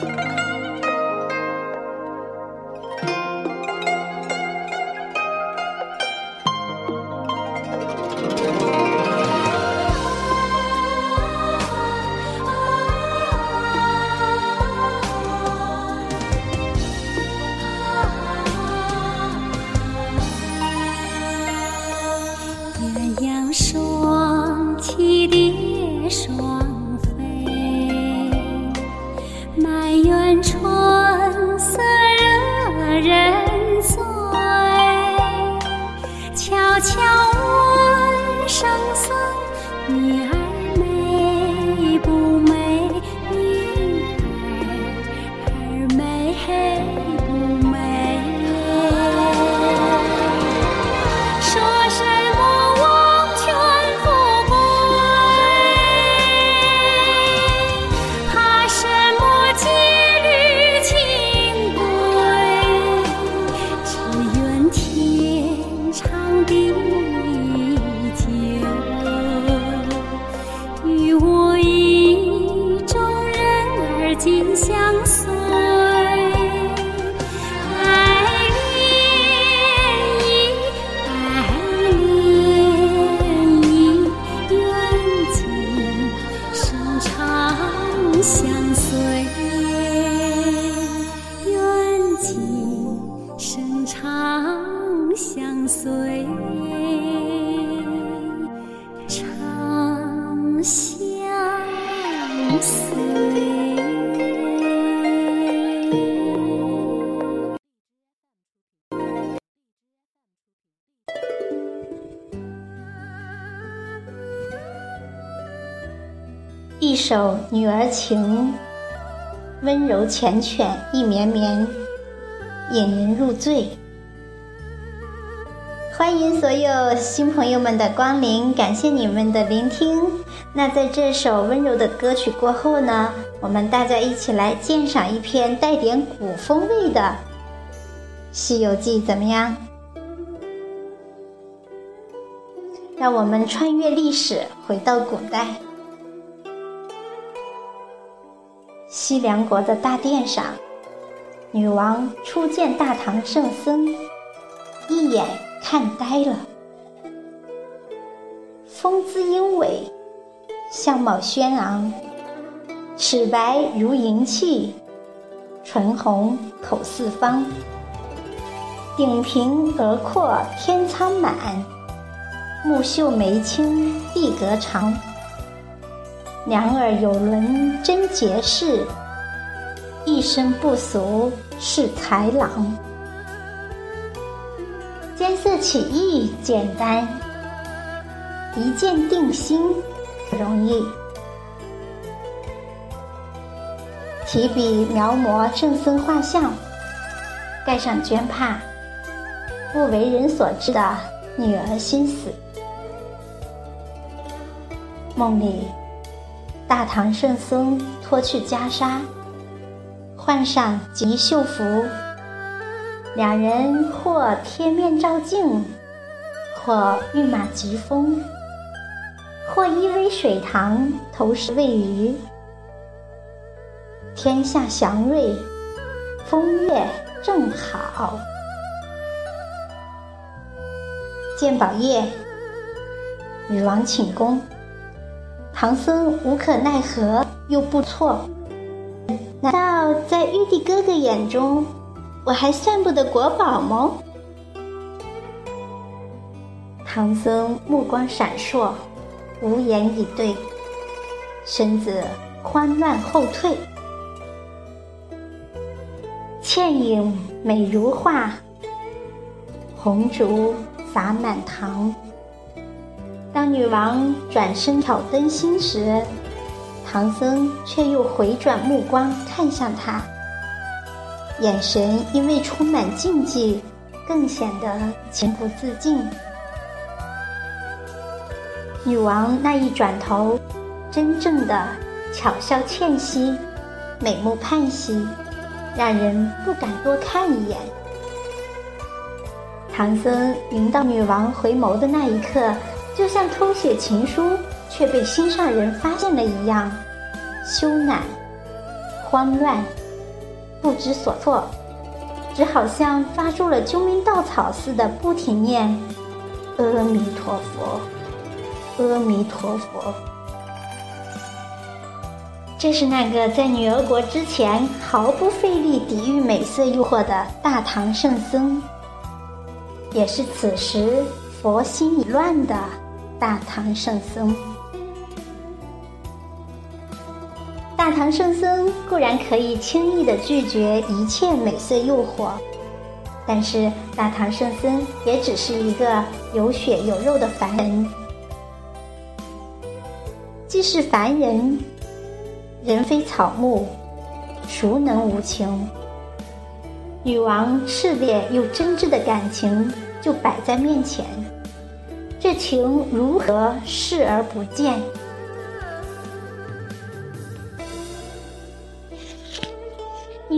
鸳鸯双栖蝶双。长相随，长相。一首《女儿情》，温柔缱绻意绵绵，引人入醉。欢迎所有新朋友们的光临，感谢你们的聆听。那在这首温柔的歌曲过后呢，我们大家一起来鉴赏一篇带点古风味的《西游记》，怎么样？让我们穿越历史，回到古代。西凉国的大殿上，女王初见大唐圣僧，一眼看呆了。风姿英伟，相貌轩昂，齿白如银器，唇红口似方，顶平额阔天苍满，目秀眉清地阁长。两耳有轮真绝世，一身不俗是才郎。见色起意简单，一见定心容易。提笔描摹圣僧画像，盖上绢帕，不为人所知的女儿心思。梦里。大唐圣僧脱去袈裟，换上吉秀服，两人或贴面照镜，或御马疾风，或依偎水塘投食喂鱼。天下祥瑞，风月正好。鉴宝夜，女王请功。唐僧无可奈何，又不错。难道在玉帝哥哥眼中，我还算不得国宝吗？唐僧目光闪烁，无言以对，身子慌乱后退。倩影美如画，红烛洒满堂。当女王转身挑灯芯时，唐僧却又回转目光看向她，眼神因为充满禁忌，更显得情不自禁。女王那一转头，真正的巧笑倩兮，美目盼兮，让人不敢多看一眼。唐僧迎到女王回眸的那一刻。就像偷写情书却被心上人发现了一样，羞赧、慌乱、不知所措，只好像抓住了救命稻草似的，不停念“阿弥陀佛，阿弥陀佛”。这是那个在女儿国之前毫不费力抵御美色诱惑的大唐圣僧，也是此时。佛心已乱的大唐圣僧，大唐圣僧固然可以轻易的拒绝一切美色诱惑，但是大唐圣僧也只是一个有血有肉的凡人。既是凡人，人非草木，孰能无情？女王炽烈又真挚的感情就摆在面前。这情如何视而不见？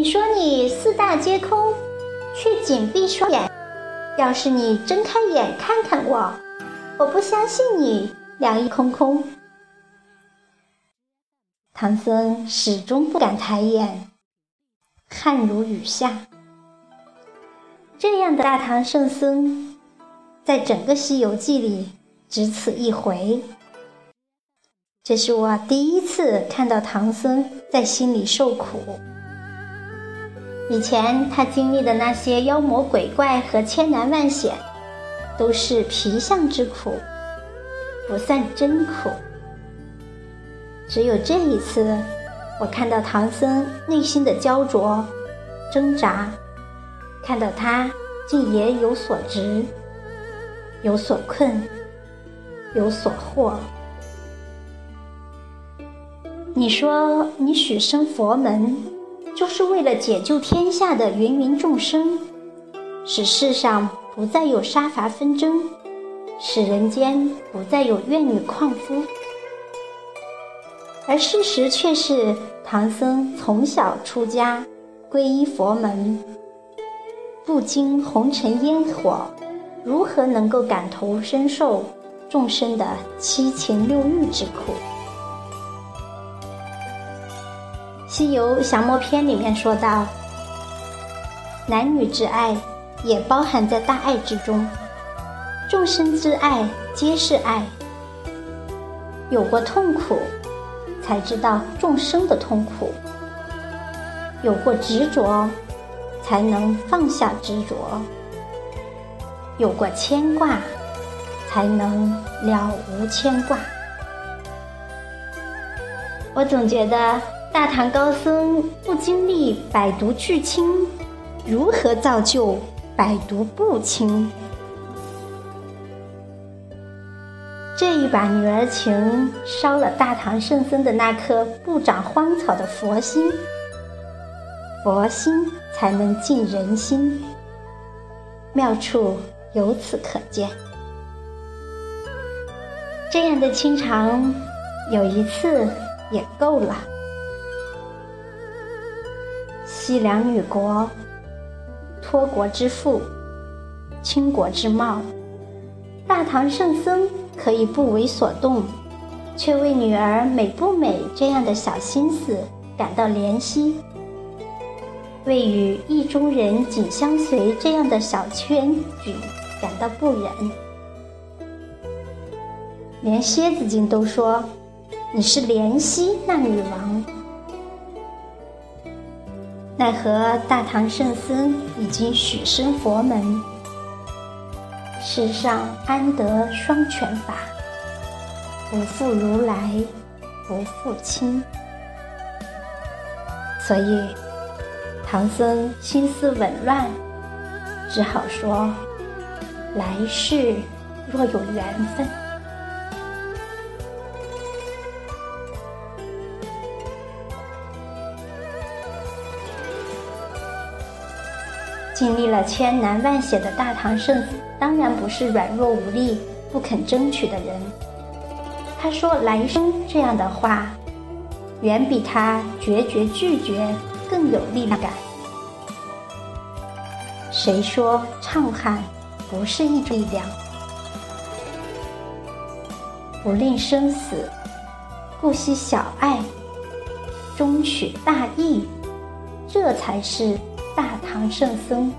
你说你四大皆空，却紧闭双眼。要是你睁开眼看看我，我不相信你两翼空空。唐僧始终不敢抬眼，汗如雨下。这样的大唐圣僧。在整个《西游记》里，只此一回。这是我第一次看到唐僧在心里受苦。以前他经历的那些妖魔鬼怪和千难万险，都是皮相之苦，不算真苦。只有这一次，我看到唐僧内心的焦灼、挣扎，看到他竟也有所执、有所困、有所惑。你说你许生佛门？就是为了解救天下的芸芸众生，使世上不再有杀伐纷争，使人间不再有怨女旷夫。而事实却是，唐僧从小出家，皈依佛门，不经红尘烟火，如何能够感同身受众生的七情六欲之苦？《西游降魔篇》里面说到，男女之爱也包含在大爱之中，众生之爱皆是爱。有过痛苦，才知道众生的痛苦；有过执着，才能放下执着；有过牵挂，才能了无牵挂。我总觉得。大唐高僧不经历百毒俱清，如何造就百毒不侵？这一把女儿情烧了大唐圣僧的那颗不长荒草的佛心，佛心才能进人心，妙处由此可见。这样的清肠，有一次也够了。西凉女国，托国之父，倾国之貌，大唐圣僧可以不为所动，却为女儿美不美这样的小心思感到怜惜，为与意中人紧相随这样的小圈举感到不忍，连蝎子精都说你是怜惜那女王。奈何大唐圣僧已经许身佛门，世上安得双全法？不负如来，不负卿。所以唐僧心思紊乱，只好说：来世若有缘分。经历了千难万险的大唐圣，当然不是软弱无力、不肯争取的人。他说“来生”这样的话，远比他决绝拒绝更有力量感。谁说唱喊不是一种力量？不吝生死，不惜小爱，终取大义，这才是。大唐圣僧，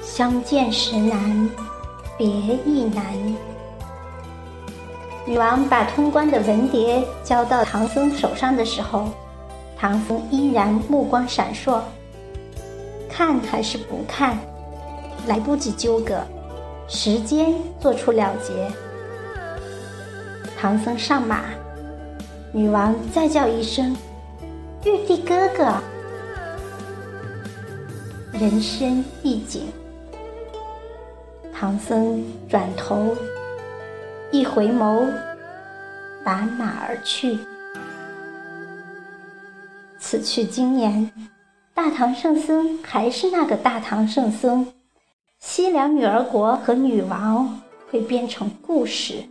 相见时难，别亦难。女王把通关的文牒交到唐僧手上的时候，唐僧依然目光闪烁。看还是不看？来不及纠葛，时间做出了结。唐僧上马，女王再叫一声。玉帝哥哥，人生一景。唐僧转头一回眸，把马而去。此去经年，大唐圣僧还是那个大唐圣僧，西凉女儿国和女王会变成故事。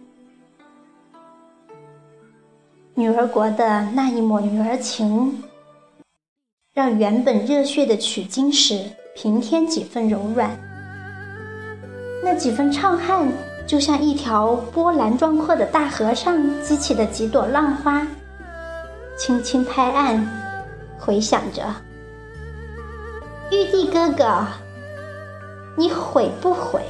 女儿国的那一抹女儿情，让原本热血的取经史平添几分柔软。那几分怅汗，就像一条波澜壮阔的大河上激起的几朵浪花，轻轻拍岸，回响着：“玉帝哥哥，你悔不悔？”